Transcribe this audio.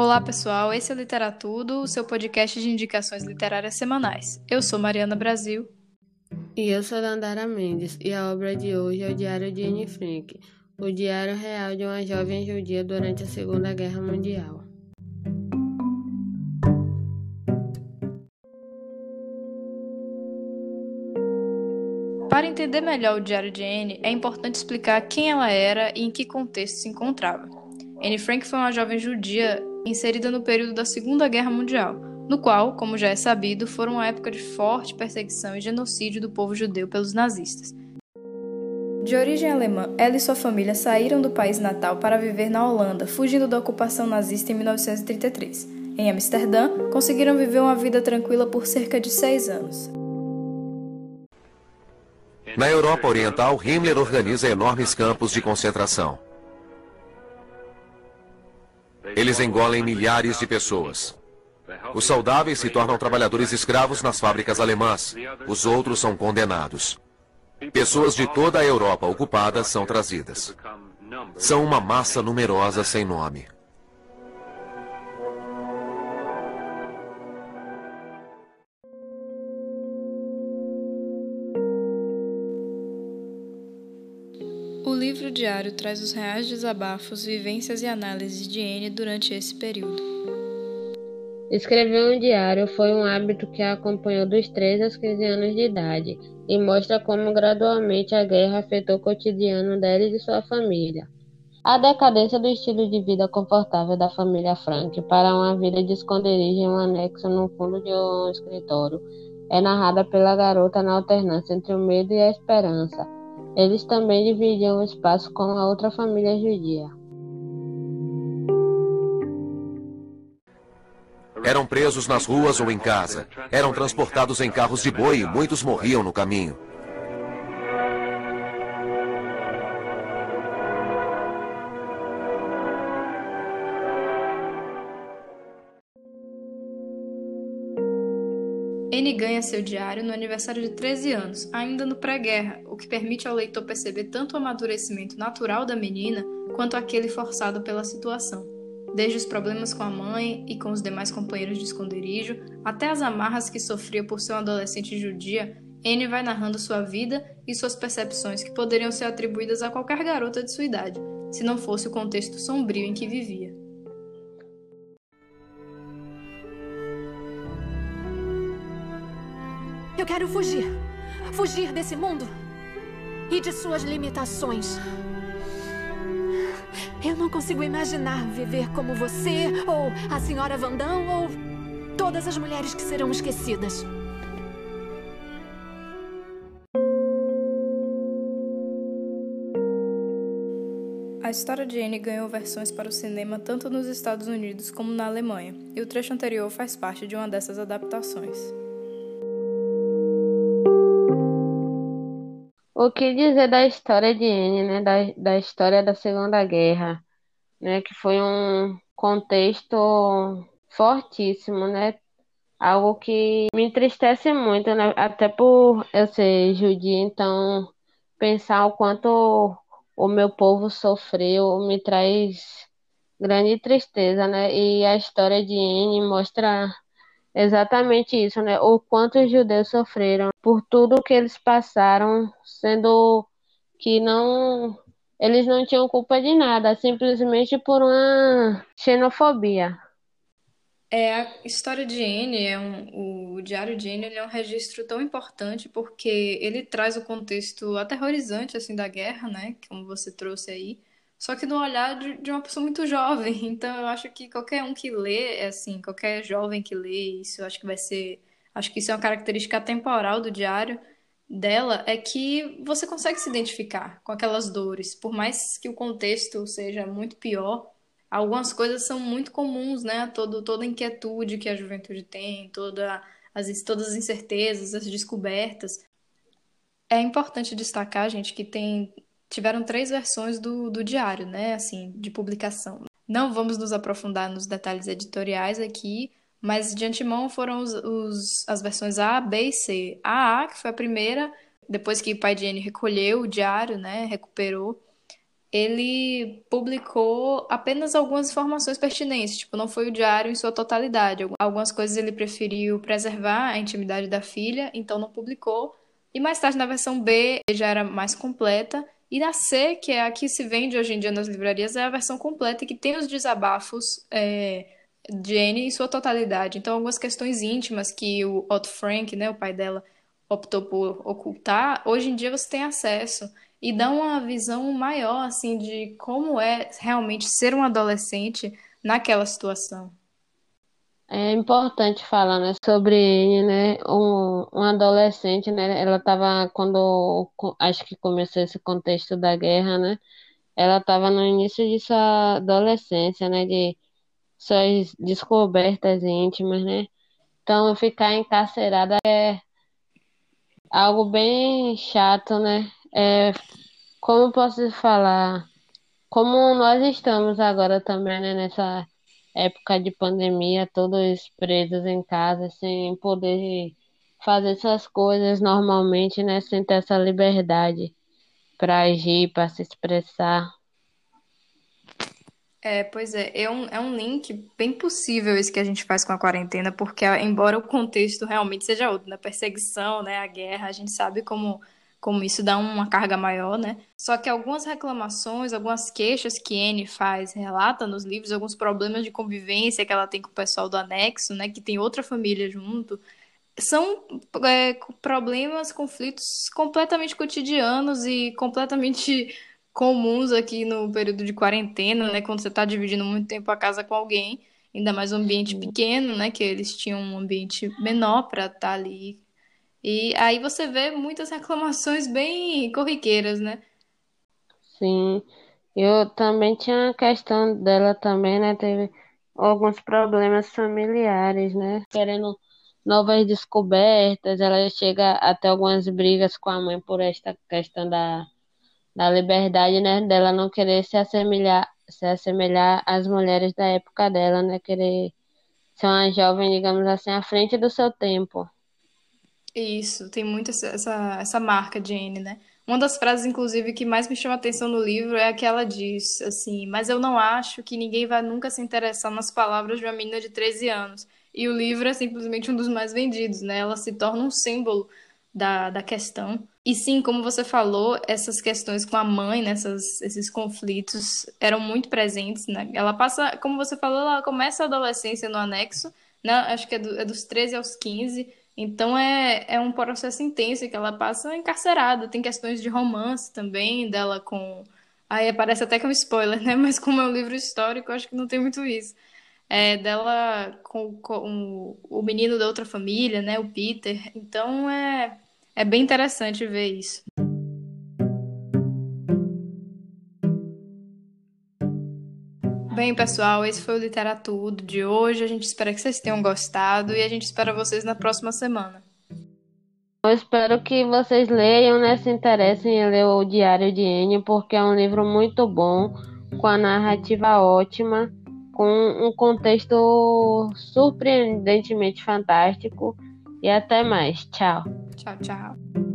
Olá, pessoal. Esse é o Literatudo, o seu podcast de indicações literárias semanais. Eu sou Mariana Brasil. E eu sou Dandara Mendes, e a obra de hoje é o Diário de Anne Frank, o diário real de uma jovem judia durante a Segunda Guerra Mundial. Para entender melhor o Diário de Anne, é importante explicar quem ela era e em que contexto se encontrava. Anne Frank foi uma jovem judia inserida no período da Segunda Guerra Mundial, no qual, como já é sabido, foi uma época de forte perseguição e genocídio do povo judeu pelos nazistas. De origem alemã, ela e sua família saíram do país natal para viver na Holanda, fugindo da ocupação nazista em 1933. Em Amsterdã, conseguiram viver uma vida tranquila por cerca de seis anos. Na Europa Oriental, Himmler organiza enormes campos de concentração. Eles engolem milhares de pessoas. Os saudáveis se tornam trabalhadores escravos nas fábricas alemãs. Os outros são condenados. Pessoas de toda a Europa ocupada são trazidas. São uma massa numerosa sem nome. O livro diário traz os reais desabafos, vivências e análises de Anne durante esse período. Escrever um diário foi um hábito que a acompanhou dos 13 aos 15 anos de idade e mostra como gradualmente a guerra afetou o cotidiano dela e de sua família. A decadência do estilo de vida confortável da família Frank para uma vida de esconderijo em um anexo no fundo de um escritório é narrada pela garota na alternância entre o medo e a esperança eles também dividiam o espaço com a outra família judia. Eram presos nas ruas ou em casa. Eram transportados em carros de boi e muitos morriam no caminho. Ganha seu diário no aniversário de 13 anos, ainda no pré-guerra, o que permite ao leitor perceber tanto o amadurecimento natural da menina quanto aquele forçado pela situação. Desde os problemas com a mãe e com os demais companheiros de esconderijo, até as amarras que sofria por ser uma adolescente judia, N vai narrando sua vida e suas percepções que poderiam ser atribuídas a qualquer garota de sua idade, se não fosse o contexto sombrio em que vivia. Eu quero fugir. Fugir desse mundo e de suas limitações. Eu não consigo imaginar viver como você, ou a senhora Vandão, ou todas as mulheres que serão esquecidas. A história de Anne ganhou versões para o cinema tanto nos Estados Unidos como na Alemanha, e o trecho anterior faz parte de uma dessas adaptações. O que dizer da história de Anne, né? Da, da história da Segunda Guerra, né? Que foi um contexto fortíssimo, né? Algo que me entristece muito, né? Até por eu ser judia, então pensar o quanto o meu povo sofreu me traz grande tristeza, né? E a história de Anne mostra exatamente isso, né? O quanto os judeus sofreram por tudo que eles passaram, sendo que não eles não tinham culpa de nada, simplesmente por uma xenofobia. É, a história de Anne, é um, o Diário de Anne é um registro tão importante porque ele traz o contexto aterrorizante assim da guerra, né, como você trouxe aí, só que no olhar de, de uma pessoa muito jovem. Então eu acho que qualquer um que lê, é assim, qualquer jovem que lê isso, eu acho que vai ser. Acho que isso é uma característica temporal do diário dela, é que você consegue se identificar com aquelas dores. Por mais que o contexto seja muito pior, algumas coisas são muito comuns, né? Todo, toda a inquietude que a juventude tem, toda as, todas as incertezas, as descobertas. É importante destacar, gente, que tem tiveram três versões do, do diário, né? Assim, de publicação. Não vamos nos aprofundar nos detalhes editoriais aqui, mas de antemão foram os, os, as versões A, B e C. A A, que foi a primeira, depois que o pai de Anne recolheu o diário, né? Recuperou. ele publicou apenas algumas informações pertinentes, tipo, não foi o diário em sua totalidade. Algumas coisas ele preferiu preservar a intimidade da filha, então não publicou. E mais tarde, na versão B, já era mais completa. E na C, que é a que se vende hoje em dia nas livrarias, é a versão completa que tem os desabafos é, de Anne em sua totalidade. Então, algumas questões íntimas que o Otto Frank, né, o pai dela, optou por ocultar, hoje em dia você tem acesso e dá uma visão maior assim de como é realmente ser um adolescente naquela situação. É importante falar, né, sobre né, um, um adolescente, né, ela estava quando acho que começou esse contexto da guerra, né, ela estava no início de sua adolescência, né, de suas descobertas íntimas, né, então ficar encarcerada é algo bem chato, né, é, como posso falar, como nós estamos agora também, né, nessa época de pandemia, todos presos em casa, sem poder fazer suas coisas normalmente, né, sem ter essa liberdade para agir, para se expressar. É, pois é, é um, é um link bem possível esse que a gente faz com a quarentena, porque embora o contexto realmente seja outro, na né, perseguição, né, a guerra, a gente sabe como como isso dá uma carga maior, né? Só que algumas reclamações, algumas queixas que Anne faz, relata nos livros, alguns problemas de convivência que ela tem com o pessoal do anexo, né? Que tem outra família junto, são é, problemas, conflitos completamente cotidianos e completamente comuns aqui no período de quarentena, né? Quando você está dividindo muito tempo a casa com alguém, ainda mais um ambiente pequeno, né? Que eles tinham um ambiente menor para estar tá ali e aí você vê muitas reclamações bem corriqueiras, né? Sim, eu também tinha a questão dela também, né? Teve alguns problemas familiares, né? Querendo novas descobertas, ela chega até algumas brigas com a mãe por esta questão da, da liberdade, né? Dela não querer se assemelhar, se assemelhar às mulheres da época dela, né? Querer ser uma jovem, digamos assim, à frente do seu tempo. Isso, tem muito essa, essa, essa marca de Anne, né? Uma das frases, inclusive, que mais me chama atenção no livro é a que ela diz, assim, mas eu não acho que ninguém vai nunca se interessar nas palavras de uma menina de 13 anos. E o livro é simplesmente um dos mais vendidos, né? Ela se torna um símbolo da, da questão. E sim, como você falou, essas questões com a mãe, né, essas, esses conflitos eram muito presentes, né? Ela passa, como você falou, ela começa a adolescência no anexo, né? Acho que é, do, é dos 13 aos 15, então é, é um processo intenso que ela passa encarcerada. Tem questões de romance também dela com. Aí parece até que é um spoiler, né? Mas como é um livro histórico, acho que não tem muito isso. É dela com, com o menino da outra família, né? O Peter. Então é, é bem interessante ver isso. Bem, pessoal, esse foi o Literatudo de hoje. A gente espera que vocês tenham gostado e a gente espera vocês na próxima semana. Eu espero que vocês leiam, né, se interessem em ler o Diário de Enio, porque é um livro muito bom, com a narrativa ótima, com um contexto surpreendentemente fantástico. E até mais. Tchau. Tchau, tchau.